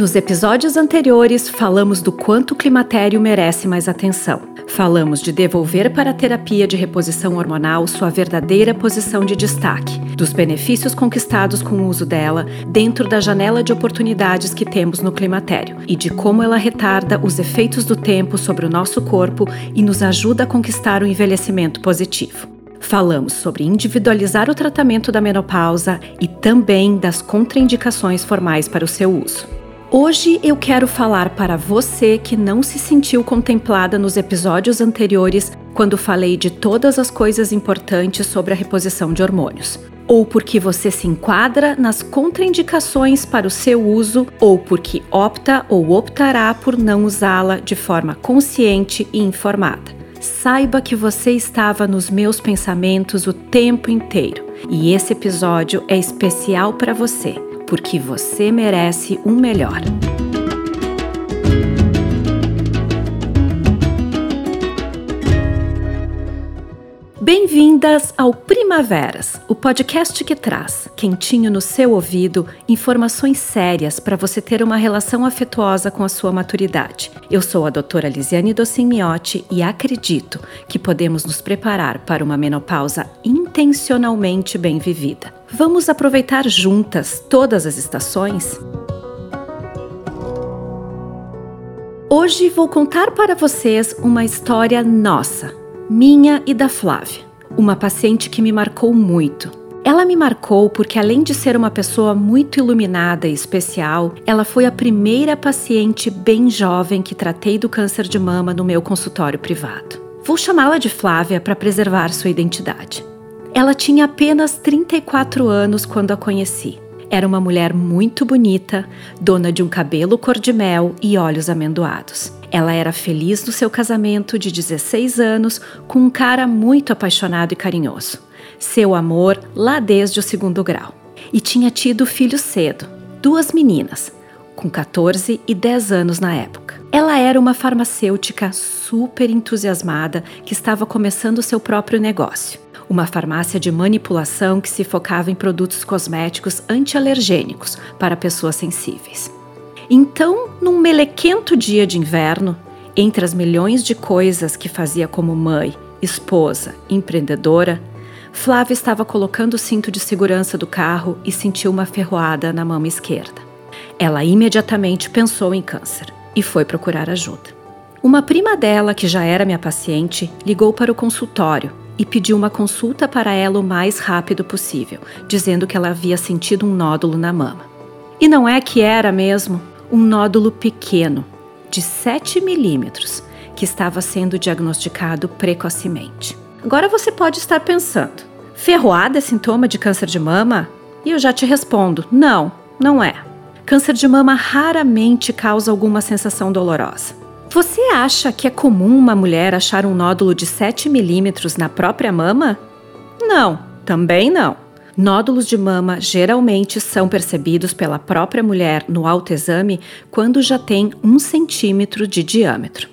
Nos episódios anteriores, falamos do quanto o climatério merece mais atenção. Falamos de devolver para a terapia de reposição hormonal sua verdadeira posição de destaque, dos benefícios conquistados com o uso dela dentro da janela de oportunidades que temos no climatério e de como ela retarda os efeitos do tempo sobre o nosso corpo e nos ajuda a conquistar o envelhecimento positivo. Falamos sobre individualizar o tratamento da menopausa e também das contraindicações formais para o seu uso. Hoje eu quero falar para você que não se sentiu contemplada nos episódios anteriores quando falei de todas as coisas importantes sobre a reposição de hormônios. Ou porque você se enquadra nas contraindicações para o seu uso, ou porque opta ou optará por não usá-la de forma consciente e informada. Saiba que você estava nos meus pensamentos o tempo inteiro e esse episódio é especial para você porque você merece um melhor. Bem-vindas ao Primaveras, o podcast que traz, quentinho no seu ouvido, informações sérias para você ter uma relação afetuosa com a sua maturidade. Eu sou a doutora Lisiane Docimiotti e acredito que podemos nos preparar para uma menopausa intencionalmente bem vivida. Vamos aproveitar juntas todas as estações? Hoje vou contar para vocês uma história nossa, minha e da Flávia, uma paciente que me marcou muito. Ela me marcou porque, além de ser uma pessoa muito iluminada e especial, ela foi a primeira paciente bem jovem que tratei do câncer de mama no meu consultório privado. Vou chamá-la de Flávia para preservar sua identidade. Ela tinha apenas 34 anos quando a conheci. Era uma mulher muito bonita, dona de um cabelo cor de mel e olhos amendoados. Ela era feliz no seu casamento de 16 anos com um cara muito apaixonado e carinhoso. Seu amor lá desde o segundo grau. E tinha tido filhos cedo, duas meninas, com 14 e 10 anos na época. Ela era uma farmacêutica super entusiasmada que estava começando seu próprio negócio uma farmácia de manipulação que se focava em produtos cosméticos antialergênicos para pessoas sensíveis. Então, num melequento dia de inverno, entre as milhões de coisas que fazia como mãe, esposa, empreendedora, Flávia estava colocando o cinto de segurança do carro e sentiu uma ferroada na mão esquerda. Ela imediatamente pensou em câncer e foi procurar ajuda. Uma prima dela, que já era minha paciente, ligou para o consultório e pediu uma consulta para ela o mais rápido possível, dizendo que ela havia sentido um nódulo na mama. E não é que era mesmo um nódulo pequeno, de 7 milímetros, que estava sendo diagnosticado precocemente. Agora você pode estar pensando: ferroada é sintoma de câncer de mama? E eu já te respondo: não, não é. Câncer de mama raramente causa alguma sensação dolorosa. Você acha que é comum uma mulher achar um nódulo de 7 milímetros na própria mama? Não, também não. Nódulos de mama geralmente são percebidos pela própria mulher no autoexame quando já tem um centímetro de diâmetro.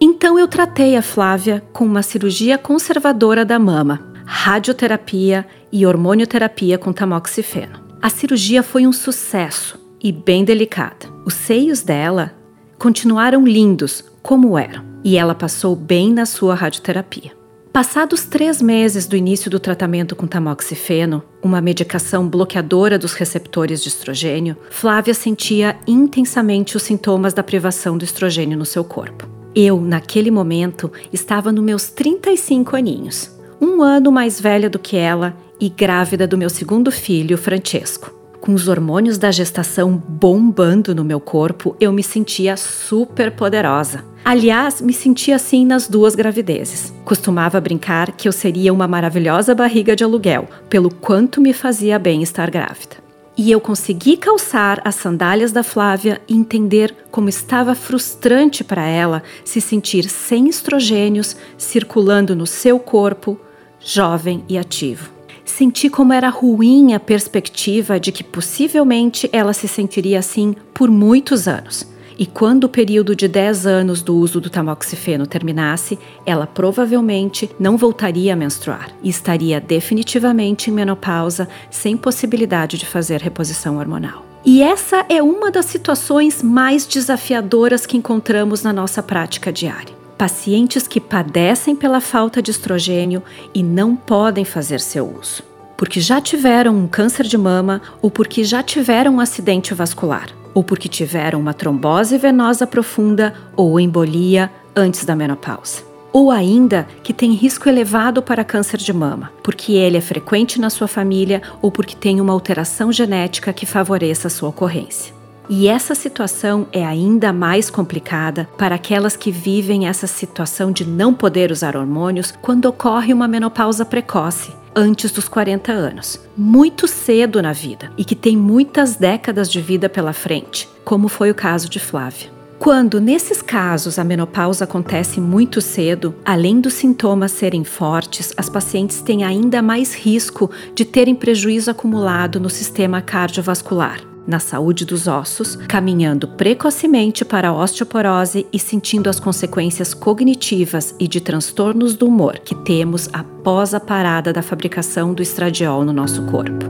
Então eu tratei a Flávia com uma cirurgia conservadora da mama, radioterapia e hormonioterapia com tamoxifeno. A cirurgia foi um sucesso e bem delicada. Os seios dela continuaram lindos como eram, e ela passou bem na sua radioterapia. Passados três meses do início do tratamento com tamoxifeno, uma medicação bloqueadora dos receptores de estrogênio, Flávia sentia intensamente os sintomas da privação do estrogênio no seu corpo. Eu, naquele momento, estava nos meus 35 aninhos, um ano mais velha do que ela e grávida do meu segundo filho, Francesco. Com os hormônios da gestação bombando no meu corpo, eu me sentia super poderosa. Aliás, me sentia assim nas duas gravidezes. Costumava brincar que eu seria uma maravilhosa barriga de aluguel, pelo quanto me fazia bem estar grávida. E eu consegui calçar as sandálias da Flávia e entender como estava frustrante para ela se sentir sem estrogênios circulando no seu corpo, jovem e ativo senti como era ruim a perspectiva de que possivelmente ela se sentiria assim por muitos anos. E quando o período de 10 anos do uso do tamoxifeno terminasse, ela provavelmente não voltaria a menstruar e estaria definitivamente em menopausa, sem possibilidade de fazer reposição hormonal. E essa é uma das situações mais desafiadoras que encontramos na nossa prática diária. Pacientes que padecem pela falta de estrogênio e não podem fazer seu uso, porque já tiveram um câncer de mama ou porque já tiveram um acidente vascular, ou porque tiveram uma trombose venosa profunda ou embolia antes da menopausa ou ainda que tem risco elevado para câncer de mama, porque ele é frequente na sua família ou porque tem uma alteração genética que favoreça a sua ocorrência. E essa situação é ainda mais complicada para aquelas que vivem essa situação de não poder usar hormônios quando ocorre uma menopausa precoce, antes dos 40 anos, muito cedo na vida e que tem muitas décadas de vida pela frente, como foi o caso de Flávia. Quando, nesses casos, a menopausa acontece muito cedo, além dos sintomas serem fortes, as pacientes têm ainda mais risco de terem prejuízo acumulado no sistema cardiovascular, na saúde dos ossos, caminhando precocemente para a osteoporose e sentindo as consequências cognitivas e de transtornos do humor que temos após a parada da fabricação do estradiol no nosso corpo.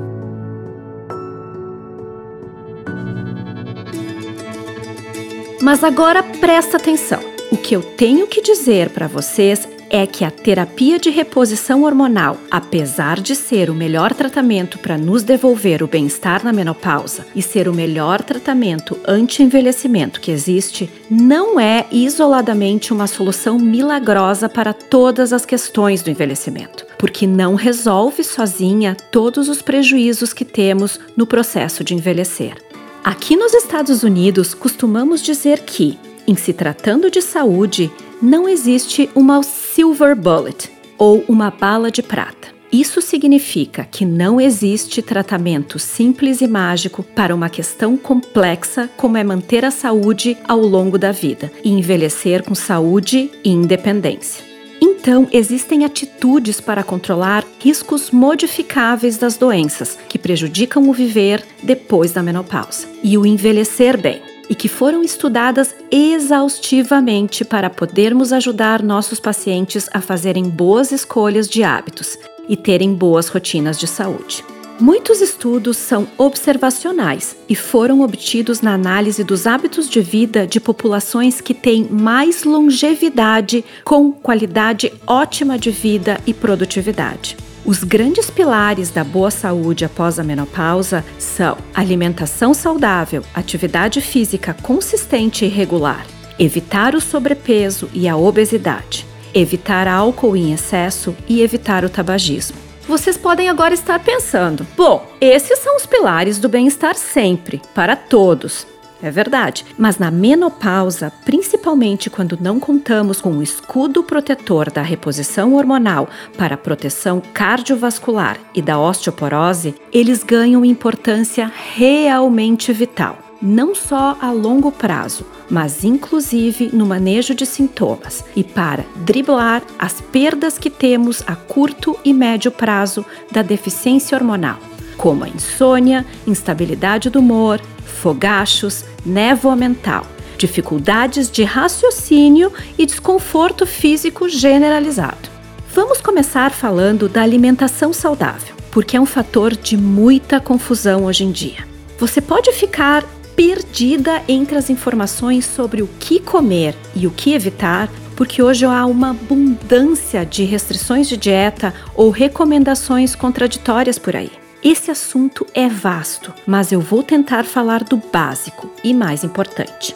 Mas agora presta atenção. O que eu tenho que dizer para vocês é que a terapia de reposição hormonal, apesar de ser o melhor tratamento para nos devolver o bem-estar na menopausa e ser o melhor tratamento anti-envelhecimento que existe, não é isoladamente uma solução milagrosa para todas as questões do envelhecimento, porque não resolve sozinha todos os prejuízos que temos no processo de envelhecer. Aqui nos Estados Unidos, costumamos dizer que, em se tratando de saúde, não existe uma silver bullet ou uma bala de prata. Isso significa que não existe tratamento simples e mágico para uma questão complexa como é manter a saúde ao longo da vida e envelhecer com saúde e independência. Então, existem atitudes para controlar riscos modificáveis das doenças que prejudicam o viver depois da menopausa e o envelhecer bem, e que foram estudadas exaustivamente para podermos ajudar nossos pacientes a fazerem boas escolhas de hábitos e terem boas rotinas de saúde. Muitos estudos são observacionais e foram obtidos na análise dos hábitos de vida de populações que têm mais longevidade, com qualidade ótima de vida e produtividade. Os grandes pilares da boa saúde após a menopausa são alimentação saudável, atividade física consistente e regular, evitar o sobrepeso e a obesidade, evitar álcool em excesso e evitar o tabagismo vocês podem agora estar pensando: bom, esses são os pilares do bem-estar sempre, para todos. É verdade, mas na menopausa, principalmente quando não contamos com o escudo protetor da reposição hormonal para a proteção cardiovascular e da osteoporose, eles ganham importância realmente vital. Não só a longo prazo, mas inclusive no manejo de sintomas. E para driblar as perdas que temos a curto e médio prazo da deficiência hormonal, como a insônia, instabilidade do humor, fogachos, névoa mental, dificuldades de raciocínio e desconforto físico generalizado. Vamos começar falando da alimentação saudável, porque é um fator de muita confusão hoje em dia. Você pode ficar perdida entre as informações sobre o que comer e o que evitar, porque hoje há uma abundância de restrições de dieta ou recomendações contraditórias por aí. Esse assunto é vasto, mas eu vou tentar falar do básico e mais importante.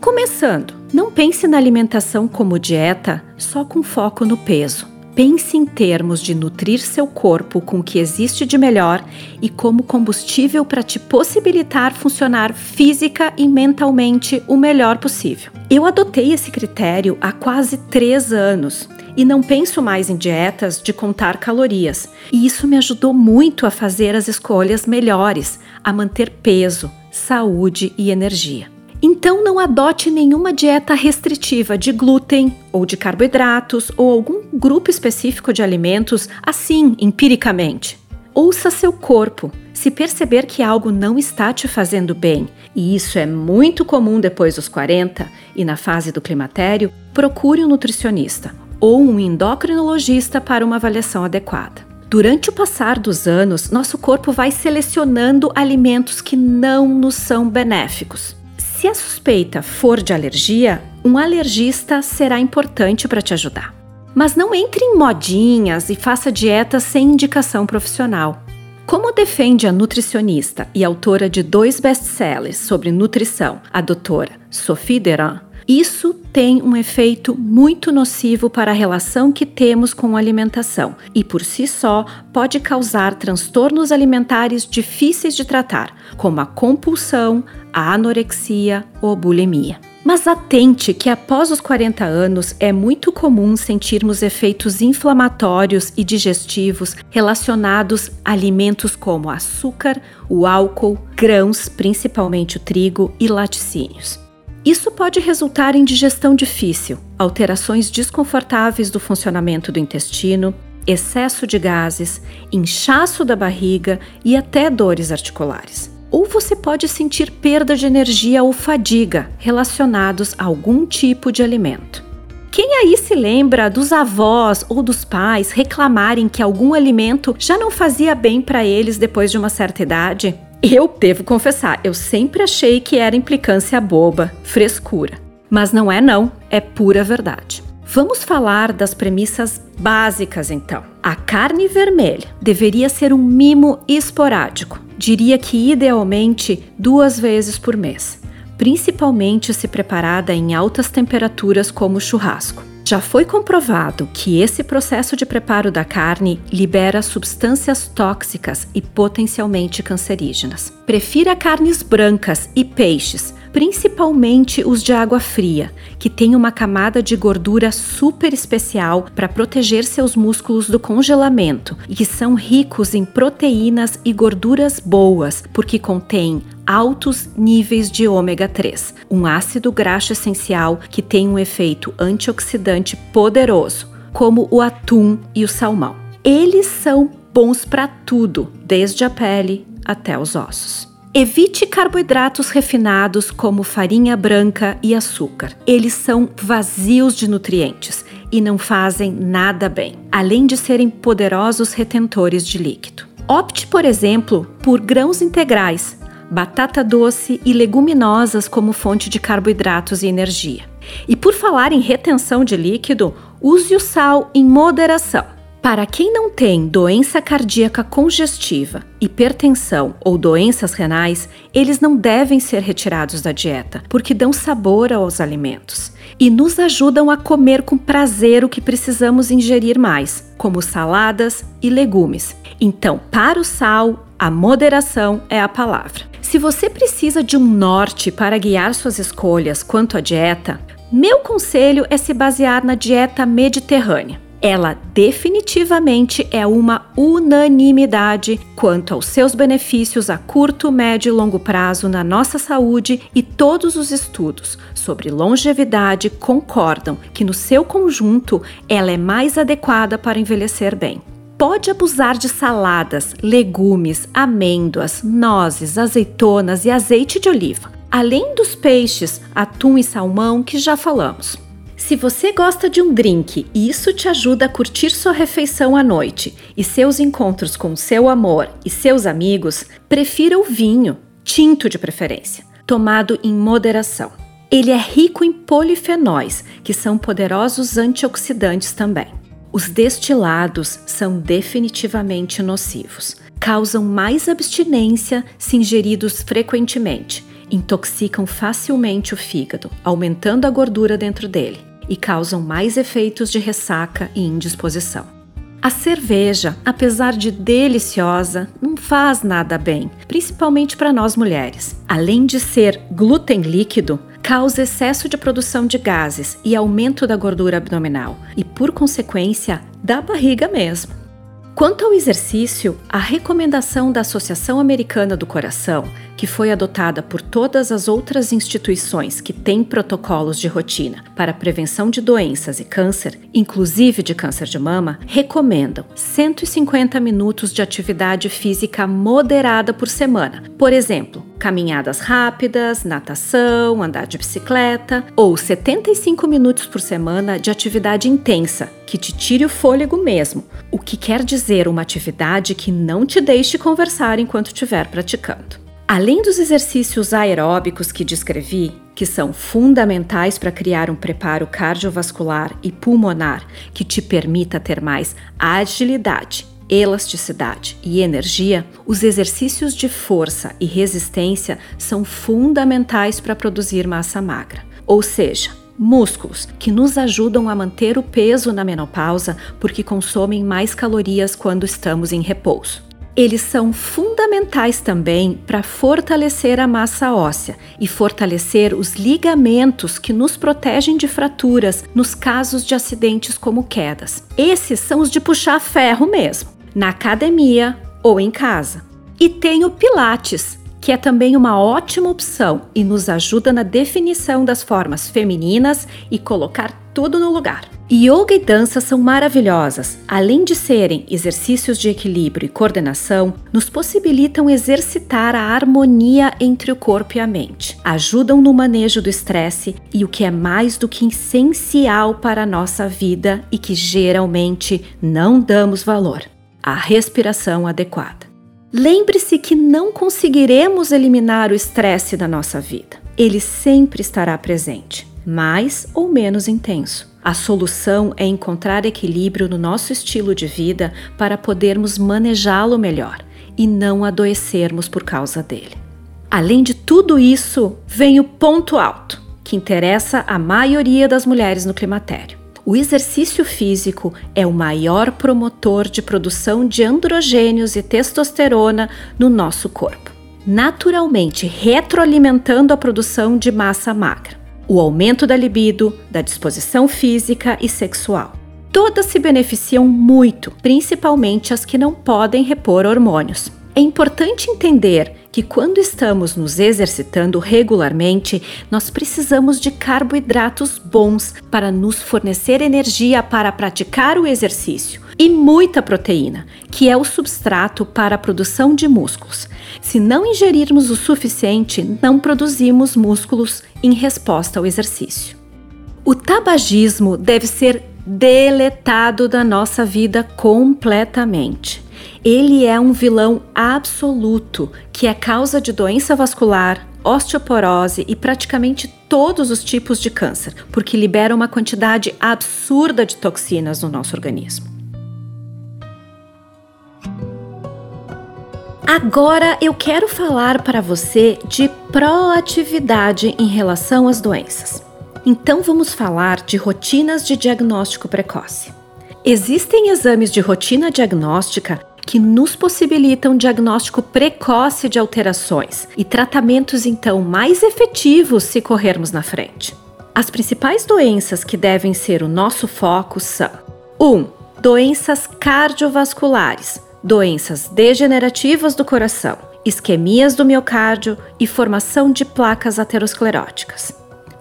Começando, não pense na alimentação como dieta só com foco no peso. Pense em termos de nutrir seu corpo com o que existe de melhor e como combustível para te possibilitar funcionar física e mentalmente o melhor possível. Eu adotei esse critério há quase três anos e não penso mais em dietas de contar calorias, e isso me ajudou muito a fazer as escolhas melhores, a manter peso, saúde e energia. Então não adote nenhuma dieta restritiva de glúten ou de carboidratos ou algum grupo específico de alimentos assim, empiricamente. Ouça seu corpo. Se perceber que algo não está te fazendo bem, e isso é muito comum depois dos 40 e na fase do climatério, procure um nutricionista ou um endocrinologista para uma avaliação adequada. Durante o passar dos anos, nosso corpo vai selecionando alimentos que não nos são benéficos. Se a suspeita for de alergia, um alergista será importante para te ajudar. Mas não entre em modinhas e faça dieta sem indicação profissional. Como defende a nutricionista e autora de dois best-sellers sobre nutrição, a doutora Sophie Deran, isso tem um efeito muito nocivo para a relação que temos com a alimentação e, por si só, pode causar transtornos alimentares difíceis de tratar, como a compulsão, a anorexia ou bulimia. Mas atente que após os 40 anos é muito comum sentirmos efeitos inflamatórios e digestivos relacionados a alimentos como açúcar, o álcool, grãos, principalmente o trigo e laticínios. Isso pode resultar em digestão difícil, alterações desconfortáveis do funcionamento do intestino, excesso de gases, inchaço da barriga e até dores articulares. Ou você pode sentir perda de energia ou fadiga relacionados a algum tipo de alimento. Quem aí se lembra dos avós ou dos pais reclamarem que algum alimento já não fazia bem para eles depois de uma certa idade? Eu devo confessar, eu sempre achei que era implicância boba, frescura. Mas não é não, é pura verdade. Vamos falar das premissas básicas então. A carne vermelha deveria ser um mimo esporádico. Diria que idealmente duas vezes por mês, principalmente se preparada em altas temperaturas como churrasco. Já foi comprovado que esse processo de preparo da carne libera substâncias tóxicas e potencialmente cancerígenas. Prefira carnes brancas e peixes, principalmente os de água fria, que têm uma camada de gordura super especial para proteger seus músculos do congelamento e que são ricos em proteínas e gorduras boas, porque contêm altos níveis de ômega 3, um ácido graxo essencial que tem um efeito antioxidante poderoso, como o atum e o salmão. Eles são bons para tudo, desde a pele até os ossos. Evite carboidratos refinados como farinha branca e açúcar. Eles são vazios de nutrientes e não fazem nada bem, além de serem poderosos retentores de líquido. Opte, por exemplo, por grãos integrais, batata doce e leguminosas como fonte de carboidratos e energia. E por falar em retenção de líquido, use o sal em moderação. Para quem não tem doença cardíaca congestiva, hipertensão ou doenças renais, eles não devem ser retirados da dieta, porque dão sabor aos alimentos e nos ajudam a comer com prazer o que precisamos ingerir mais, como saladas e legumes. Então, para o sal, a moderação é a palavra. Se você precisa de um norte para guiar suas escolhas quanto à dieta, meu conselho é se basear na dieta mediterrânea. Ela definitivamente é uma unanimidade quanto aos seus benefícios a curto, médio e longo prazo na nossa saúde e todos os estudos sobre longevidade concordam que, no seu conjunto, ela é mais adequada para envelhecer bem pode abusar de saladas, legumes, amêndoas, nozes, azeitonas e azeite de oliva, além dos peixes, atum e salmão que já falamos. Se você gosta de um drink e isso te ajuda a curtir sua refeição à noite e seus encontros com seu amor e seus amigos, prefira o vinho, tinto de preferência, tomado em moderação. Ele é rico em polifenóis, que são poderosos antioxidantes também. Os destilados são definitivamente nocivos. Causam mais abstinência se ingeridos frequentemente, intoxicam facilmente o fígado, aumentando a gordura dentro dele, e causam mais efeitos de ressaca e indisposição. A cerveja, apesar de deliciosa, não faz nada bem, principalmente para nós mulheres. Além de ser glúten líquido, causa excesso de produção de gases e aumento da gordura abdominal e, por consequência, da barriga mesmo. Quanto ao exercício, a recomendação da Associação Americana do Coração que foi adotada por todas as outras instituições que têm protocolos de rotina para prevenção de doenças e câncer, inclusive de câncer de mama, recomendam 150 minutos de atividade física moderada por semana. Por exemplo, caminhadas rápidas, natação, andar de bicicleta, ou 75 minutos por semana de atividade intensa, que te tire o fôlego mesmo, o que quer dizer uma atividade que não te deixe conversar enquanto estiver praticando. Além dos exercícios aeróbicos que descrevi, que são fundamentais para criar um preparo cardiovascular e pulmonar que te permita ter mais agilidade, elasticidade e energia, os exercícios de força e resistência são fundamentais para produzir massa magra. Ou seja, músculos que nos ajudam a manter o peso na menopausa porque consomem mais calorias quando estamos em repouso. Eles são fundamentais também para fortalecer a massa óssea e fortalecer os ligamentos que nos protegem de fraturas nos casos de acidentes como quedas. Esses são os de puxar ferro mesmo, na academia ou em casa. E tem o Pilates, que é também uma ótima opção e nos ajuda na definição das formas femininas e colocar tudo no lugar. Yoga e dança são maravilhosas. Além de serem exercícios de equilíbrio e coordenação, nos possibilitam exercitar a harmonia entre o corpo e a mente. Ajudam no manejo do estresse e o que é mais do que essencial para a nossa vida e que geralmente não damos valor: a respiração adequada. Lembre-se que não conseguiremos eliminar o estresse da nossa vida. Ele sempre estará presente, mais ou menos intenso. A solução é encontrar equilíbrio no nosso estilo de vida para podermos manejá-lo melhor e não adoecermos por causa dele. Além de tudo isso, vem o ponto alto, que interessa a maioria das mulheres no climatério. O exercício físico é o maior promotor de produção de androgênios e testosterona no nosso corpo, naturalmente retroalimentando a produção de massa magra o aumento da libido, da disposição física e sexual. Todas se beneficiam muito, principalmente as que não podem repor hormônios. É importante entender que quando estamos nos exercitando regularmente, nós precisamos de carboidratos bons para nos fornecer energia para praticar o exercício e muita proteína, que é o substrato para a produção de músculos. Se não ingerirmos o suficiente, não produzimos músculos em resposta ao exercício. O tabagismo deve ser deletado da nossa vida completamente. Ele é um vilão absoluto que é causa de doença vascular, osteoporose e praticamente todos os tipos de câncer, porque libera uma quantidade absurda de toxinas no nosso organismo. Agora eu quero falar para você de proatividade em relação às doenças. Então vamos falar de rotinas de diagnóstico precoce. Existem exames de rotina diagnóstica que nos possibilitam diagnóstico precoce de alterações e tratamentos então mais efetivos se corrermos na frente. As principais doenças que devem ser o nosso foco são: 1. Um, doenças cardiovasculares, doenças degenerativas do coração, isquemias do miocárdio e formação de placas ateroscleróticas.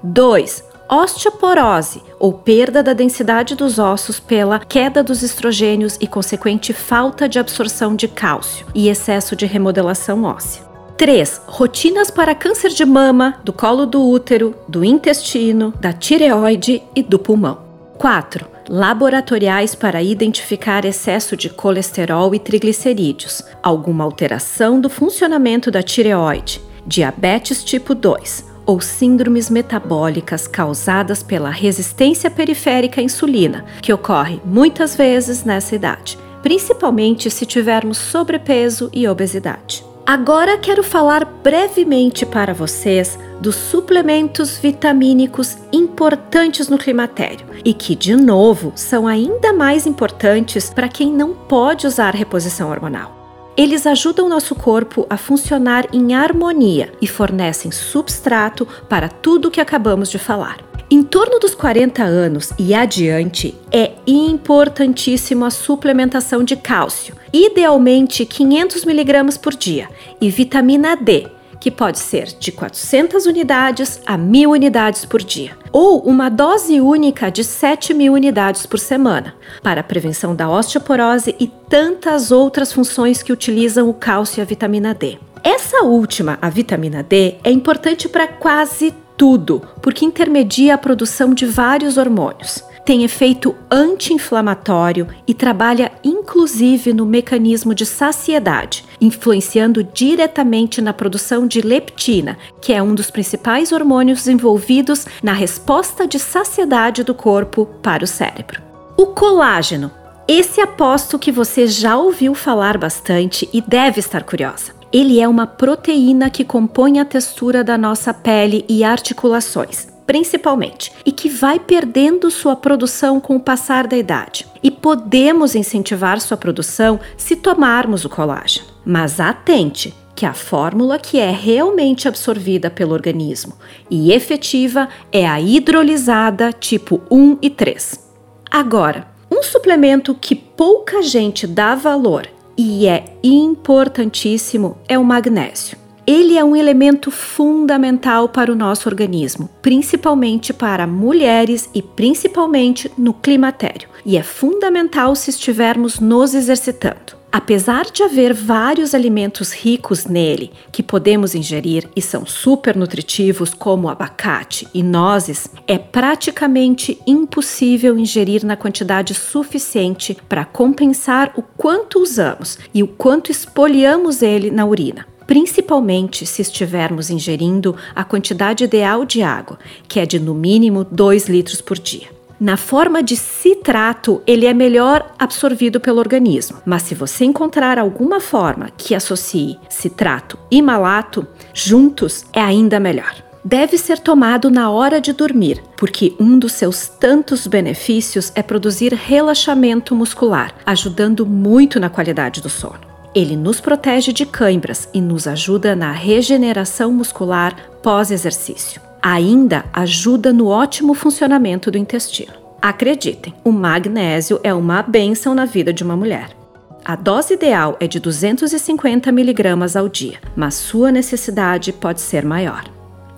2 osteoporose, ou perda da densidade dos ossos pela queda dos estrogênios e consequente falta de absorção de cálcio e excesso de remodelação óssea. 3. Rotinas para câncer de mama, do colo do útero, do intestino, da tireoide e do pulmão. 4. Laboratoriais para identificar excesso de colesterol e triglicerídeos, alguma alteração do funcionamento da tireoide, diabetes tipo 2, ou síndromes metabólicas causadas pela resistência periférica à insulina, que ocorre muitas vezes nessa idade, principalmente se tivermos sobrepeso e obesidade. Agora quero falar brevemente para vocês dos suplementos vitamínicos importantes no climatério e que, de novo, são ainda mais importantes para quem não pode usar reposição hormonal. Eles ajudam nosso corpo a funcionar em harmonia e fornecem substrato para tudo o que acabamos de falar. Em torno dos 40 anos e adiante, é importantíssimo a suplementação de cálcio, idealmente 500 mg por dia, e vitamina D, que pode ser de 400 unidades a 1000 unidades por dia, ou uma dose única de 7 mil unidades por semana, para a prevenção da osteoporose e tantas outras funções que utilizam o cálcio e a vitamina D. Essa última, a vitamina D, é importante para quase tudo, porque intermedia a produção de vários hormônios tem efeito anti-inflamatório e trabalha inclusive no mecanismo de saciedade, influenciando diretamente na produção de leptina, que é um dos principais hormônios envolvidos na resposta de saciedade do corpo para o cérebro. O colágeno. Esse aposto que você já ouviu falar bastante e deve estar curiosa. Ele é uma proteína que compõe a textura da nossa pele e articulações principalmente, e que vai perdendo sua produção com o passar da idade. E podemos incentivar sua produção se tomarmos o colágeno. Mas atente, que a fórmula que é realmente absorvida pelo organismo e efetiva é a hidrolisada tipo 1 e 3. Agora, um suplemento que pouca gente dá valor e é importantíssimo é o magnésio. Ele é um elemento fundamental para o nosso organismo, principalmente para mulheres e principalmente no climatério, e é fundamental se estivermos nos exercitando. Apesar de haver vários alimentos ricos nele que podemos ingerir e são super nutritivos, como abacate e nozes, é praticamente impossível ingerir na quantidade suficiente para compensar o quanto usamos e o quanto espoliamos ele na urina principalmente se estivermos ingerindo a quantidade ideal de água, que é de no mínimo 2 litros por dia. Na forma de citrato, ele é melhor absorvido pelo organismo, mas se você encontrar alguma forma que associe citrato e malato juntos, é ainda melhor. Deve ser tomado na hora de dormir, porque um dos seus tantos benefícios é produzir relaxamento muscular, ajudando muito na qualidade do sono. Ele nos protege de cãibras e nos ajuda na regeneração muscular pós-exercício. Ainda ajuda no ótimo funcionamento do intestino. Acreditem, o magnésio é uma benção na vida de uma mulher. A dose ideal é de 250 miligramas ao dia, mas sua necessidade pode ser maior.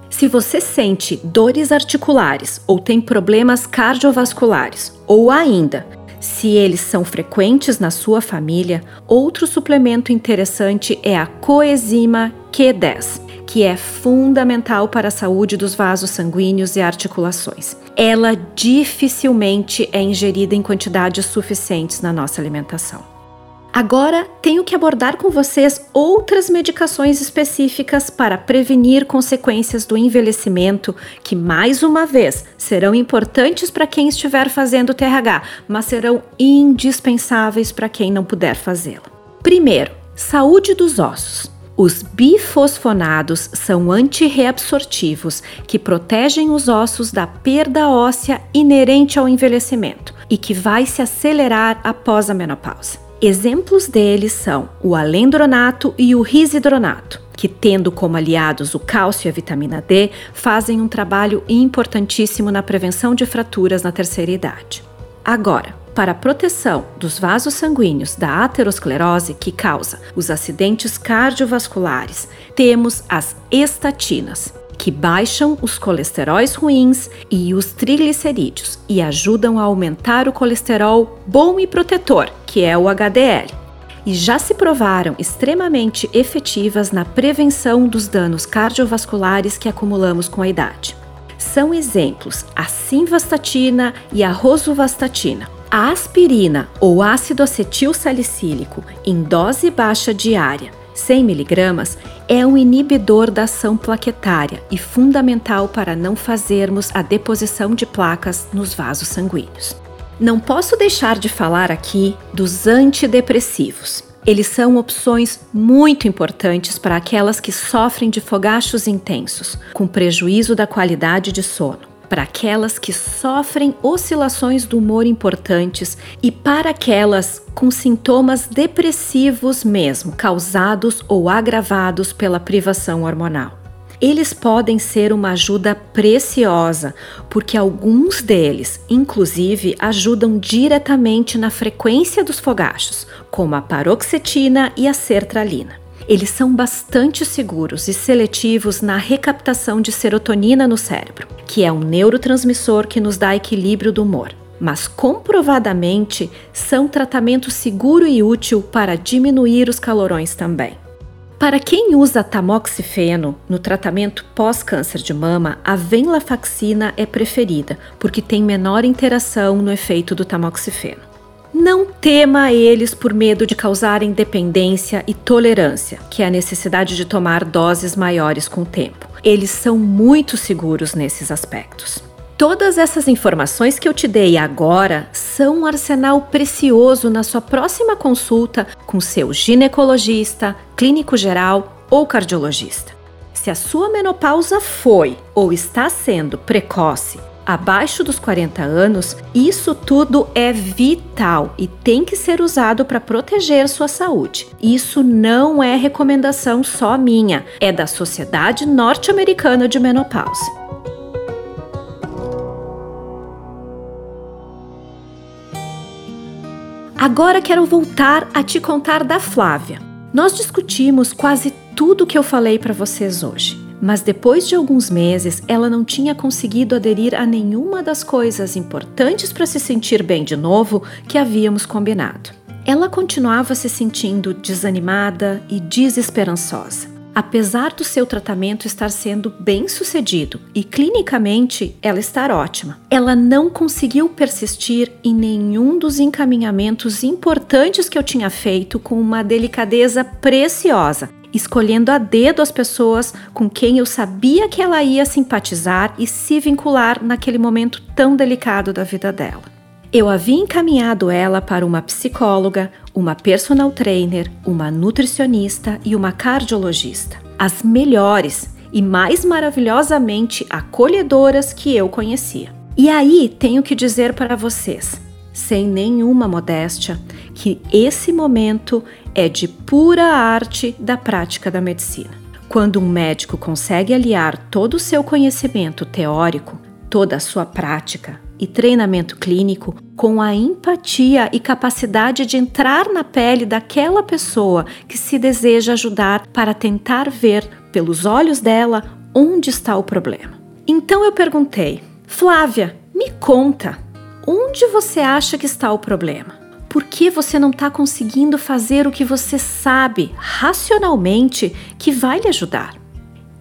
Se você sente dores articulares ou tem problemas cardiovasculares, ou ainda se eles são frequentes na sua família, outro suplemento interessante é a coenzima Q10, que é fundamental para a saúde dos vasos sanguíneos e articulações. Ela dificilmente é ingerida em quantidades suficientes na nossa alimentação. Agora tenho que abordar com vocês outras medicações específicas para prevenir consequências do envelhecimento, que mais uma vez serão importantes para quem estiver fazendo TRH, mas serão indispensáveis para quem não puder fazê-lo. Primeiro, saúde dos ossos. Os bifosfonados são antirreabsortivos que protegem os ossos da perda óssea inerente ao envelhecimento e que vai se acelerar após a menopausa. Exemplos deles são o alendronato e o risidronato, que, tendo como aliados o cálcio e a vitamina D, fazem um trabalho importantíssimo na prevenção de fraturas na terceira idade. Agora, para a proteção dos vasos sanguíneos da aterosclerose que causa os acidentes cardiovasculares, temos as estatinas, que baixam os colesteróis ruins e os triglicerídeos e ajudam a aumentar o colesterol bom e protetor, que é o HDL. E já se provaram extremamente efetivas na prevenção dos danos cardiovasculares que acumulamos com a idade. São exemplos a simvastatina e a rosuvastatina. A aspirina ou ácido acetil salicílico em dose baixa diária 100 miligramas é um inibidor da ação plaquetária e fundamental para não fazermos a deposição de placas nos vasos sanguíneos. Não posso deixar de falar aqui dos antidepressivos. Eles são opções muito importantes para aquelas que sofrem de fogachos intensos, com prejuízo da qualidade de sono para aquelas que sofrem oscilações do humor importantes e para aquelas com sintomas depressivos mesmo, causados ou agravados pela privação hormonal. Eles podem ser uma ajuda preciosa, porque alguns deles, inclusive, ajudam diretamente na frequência dos fogachos, como a paroxetina e a sertralina. Eles são bastante seguros e seletivos na recaptação de serotonina no cérebro, que é um neurotransmissor que nos dá equilíbrio do humor. Mas comprovadamente são tratamento seguro e útil para diminuir os calorões também. Para quem usa tamoxifeno no tratamento pós-câncer de mama, a venlafaxina é preferida, porque tem menor interação no efeito do tamoxifeno. Não tema eles por medo de causarem dependência e tolerância, que é a necessidade de tomar doses maiores com o tempo. Eles são muito seguros nesses aspectos. Todas essas informações que eu te dei agora são um arsenal precioso na sua próxima consulta com seu ginecologista, clínico geral ou cardiologista. Se a sua menopausa foi ou está sendo precoce, abaixo dos 40 anos, isso tudo é vital e tem que ser usado para proteger sua saúde. Isso não é recomendação só minha, é da Sociedade Norte-Americana de Menopausa. Agora quero voltar a te contar da Flávia. Nós discutimos quase tudo que eu falei para vocês hoje. Mas depois de alguns meses, ela não tinha conseguido aderir a nenhuma das coisas importantes para se sentir bem de novo que havíamos combinado. Ela continuava se sentindo desanimada e desesperançosa. Apesar do seu tratamento estar sendo bem sucedido e clinicamente ela estar ótima, ela não conseguiu persistir em nenhum dos encaminhamentos importantes que eu tinha feito com uma delicadeza preciosa escolhendo a dedo as pessoas com quem eu sabia que ela ia simpatizar e se vincular naquele momento tão delicado da vida dela. Eu havia encaminhado ela para uma psicóloga, uma personal trainer, uma nutricionista e uma cardiologista, as melhores e mais maravilhosamente acolhedoras que eu conhecia. E aí tenho que dizer para vocês, sem nenhuma modéstia, que esse momento é de pura arte da prática da medicina. Quando um médico consegue aliar todo o seu conhecimento teórico, toda a sua prática e treinamento clínico com a empatia e capacidade de entrar na pele daquela pessoa que se deseja ajudar para tentar ver pelos olhos dela onde está o problema. Então eu perguntei: Flávia, me conta, onde você acha que está o problema? por que você não está conseguindo fazer o que você sabe racionalmente que vai lhe ajudar?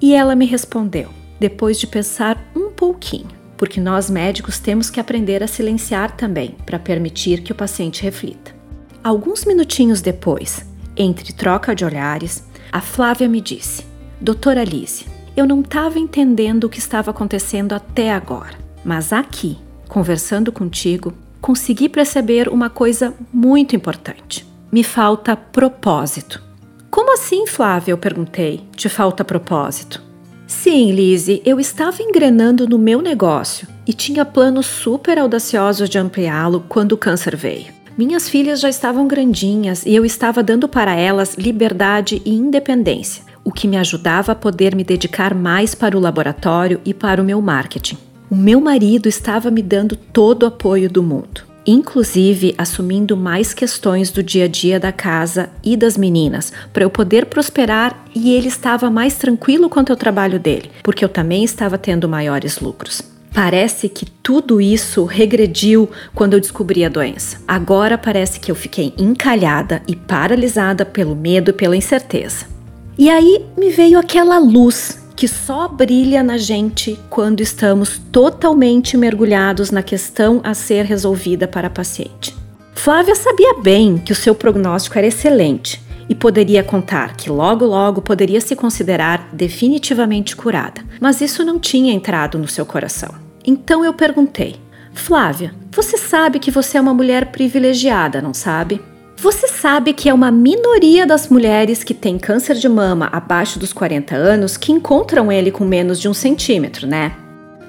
E ela me respondeu, depois de pensar um pouquinho, porque nós médicos temos que aprender a silenciar também para permitir que o paciente reflita. Alguns minutinhos depois, entre troca de olhares, a Flávia me disse: Doutora Alice, eu não estava entendendo o que estava acontecendo até agora, mas aqui, conversando contigo, consegui perceber uma coisa muito importante. Me falta propósito. Como assim, Flávia? Eu perguntei. Te falta propósito? Sim, Lizzie, eu estava engrenando no meu negócio e tinha planos super audaciosos de ampliá-lo quando o câncer veio. Minhas filhas já estavam grandinhas e eu estava dando para elas liberdade e independência, o que me ajudava a poder me dedicar mais para o laboratório e para o meu marketing. O meu marido estava me dando todo o apoio do mundo, inclusive assumindo mais questões do dia a dia da casa e das meninas, para eu poder prosperar e ele estava mais tranquilo quanto ao trabalho dele, porque eu também estava tendo maiores lucros. Parece que tudo isso regrediu quando eu descobri a doença. Agora parece que eu fiquei encalhada e paralisada pelo medo e pela incerteza. E aí me veio aquela luz que só brilha na gente quando estamos totalmente mergulhados na questão a ser resolvida para a paciente. Flávia sabia bem que o seu prognóstico era excelente e poderia contar que logo logo poderia se considerar definitivamente curada, mas isso não tinha entrado no seu coração. Então eu perguntei: Flávia, você sabe que você é uma mulher privilegiada, não sabe? Você sabe que é uma minoria das mulheres que têm câncer de mama abaixo dos 40 anos que encontram ele com menos de um centímetro, né?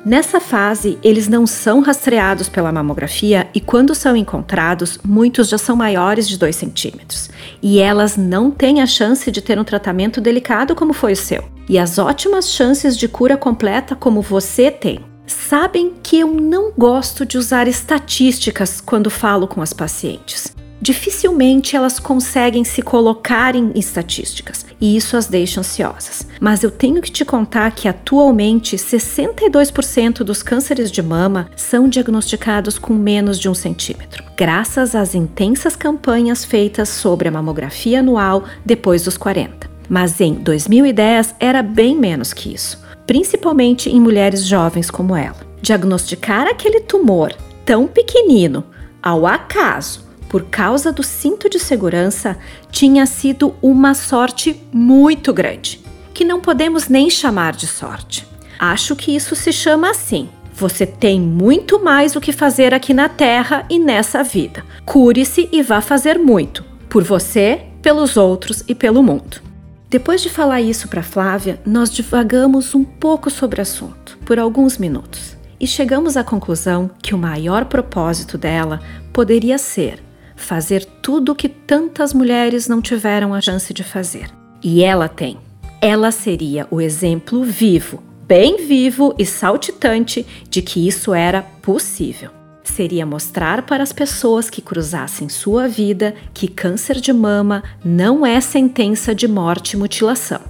Nessa fase, eles não são rastreados pela mamografia e, quando são encontrados, muitos já são maiores de 2 centímetros. E elas não têm a chance de ter um tratamento delicado como foi o seu, e as ótimas chances de cura completa como você tem. Sabem que eu não gosto de usar estatísticas quando falo com as pacientes. Dificilmente elas conseguem se colocar em estatísticas e isso as deixa ansiosas. Mas eu tenho que te contar que atualmente 62% dos cânceres de mama são diagnosticados com menos de um centímetro, graças às intensas campanhas feitas sobre a mamografia anual depois dos 40. Mas em 2010 era bem menos que isso, principalmente em mulheres jovens como ela. Diagnosticar aquele tumor tão pequenino ao acaso por causa do cinto de segurança tinha sido uma sorte muito grande, que não podemos nem chamar de sorte. Acho que isso se chama assim. Você tem muito mais o que fazer aqui na Terra e nessa vida. Cure-se e vá fazer muito, por você, pelos outros e pelo mundo. Depois de falar isso para Flávia, nós divagamos um pouco sobre o assunto, por alguns minutos, e chegamos à conclusão que o maior propósito dela poderia ser fazer tudo o que tantas mulheres não tiveram a chance de fazer. E ela tem. Ela seria o exemplo vivo, bem vivo e saltitante de que isso era possível. Seria mostrar para as pessoas que cruzassem sua vida que câncer de mama não é sentença de morte e mutilação.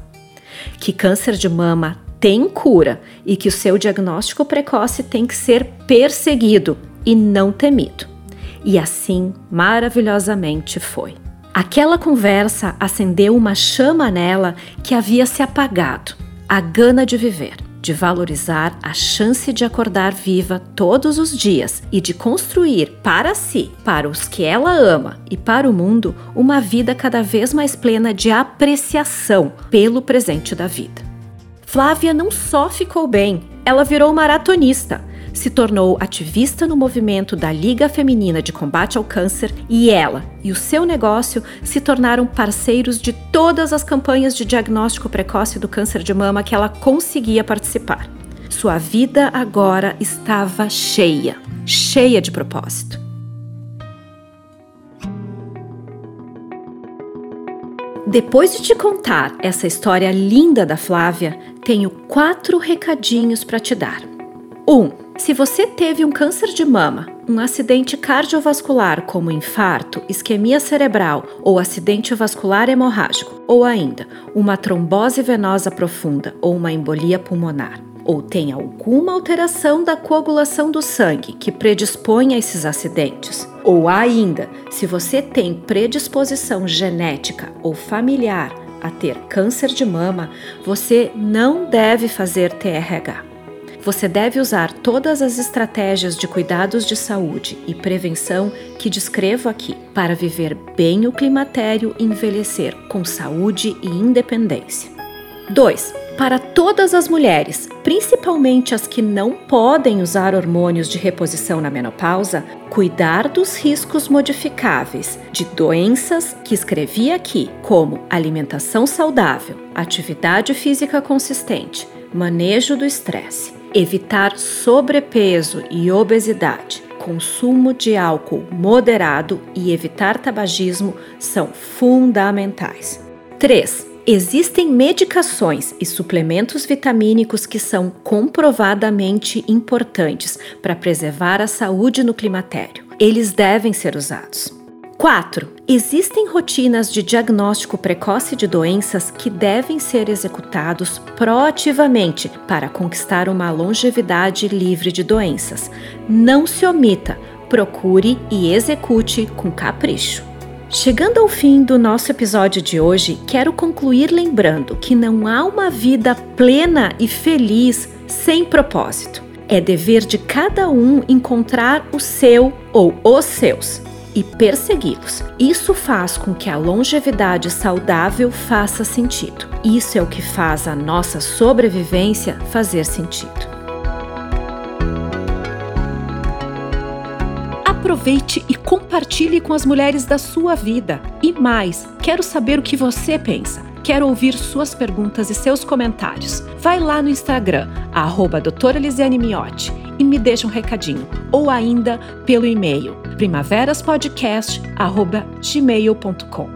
Que câncer de mama tem cura e que o seu diagnóstico precoce tem que ser perseguido e não temido. E assim, maravilhosamente foi. Aquela conversa acendeu uma chama nela que havia se apagado a gana de viver, de valorizar a chance de acordar viva todos os dias e de construir para si, para os que ela ama e para o mundo, uma vida cada vez mais plena de apreciação pelo presente da vida. Flávia não só ficou bem, ela virou maratonista se tornou ativista no movimento da Liga Feminina de Combate ao Câncer e ela e o seu negócio se tornaram parceiros de todas as campanhas de diagnóstico precoce do câncer de mama que ela conseguia participar. Sua vida agora estava cheia, cheia de propósito. Depois de te contar essa história linda da Flávia, tenho quatro recadinhos para te dar. 1. Um, se você teve um câncer de mama, um acidente cardiovascular como infarto, isquemia cerebral ou acidente vascular hemorrágico, ou ainda uma trombose venosa profunda ou uma embolia pulmonar, ou tem alguma alteração da coagulação do sangue que predispõe a esses acidentes, ou ainda se você tem predisposição genética ou familiar a ter câncer de mama, você não deve fazer TRH. Você deve usar todas as estratégias de cuidados de saúde e prevenção que descrevo aqui para viver bem o climatério e envelhecer com saúde e independência. 2. Para todas as mulheres, principalmente as que não podem usar hormônios de reposição na menopausa, cuidar dos riscos modificáveis de doenças que escrevi aqui, como alimentação saudável, atividade física consistente, manejo do estresse evitar sobrepeso e obesidade, consumo de álcool moderado e evitar tabagismo são fundamentais. 3. Existem medicações e suplementos vitamínicos que são comprovadamente importantes para preservar a saúde no climatério. Eles devem ser usados. 4. Existem rotinas de diagnóstico precoce de doenças que devem ser executados proativamente para conquistar uma longevidade livre de doenças. Não se omita, procure e execute com capricho. Chegando ao fim do nosso episódio de hoje, quero concluir lembrando que não há uma vida plena e feliz sem propósito. É dever de cada um encontrar o seu ou os seus e persegui-los. Isso faz com que a longevidade saudável faça sentido. Isso é o que faz a nossa sobrevivência fazer sentido. Aproveite e compartilhe com as mulheres da sua vida. E mais, quero saber o que você pensa. Quero ouvir suas perguntas e seus comentários. Vai lá no Instagram, arroba doutora Lisiane Miotti, e me deixa um recadinho. Ou ainda pelo e-mail primaveraspodcast.gmail.com.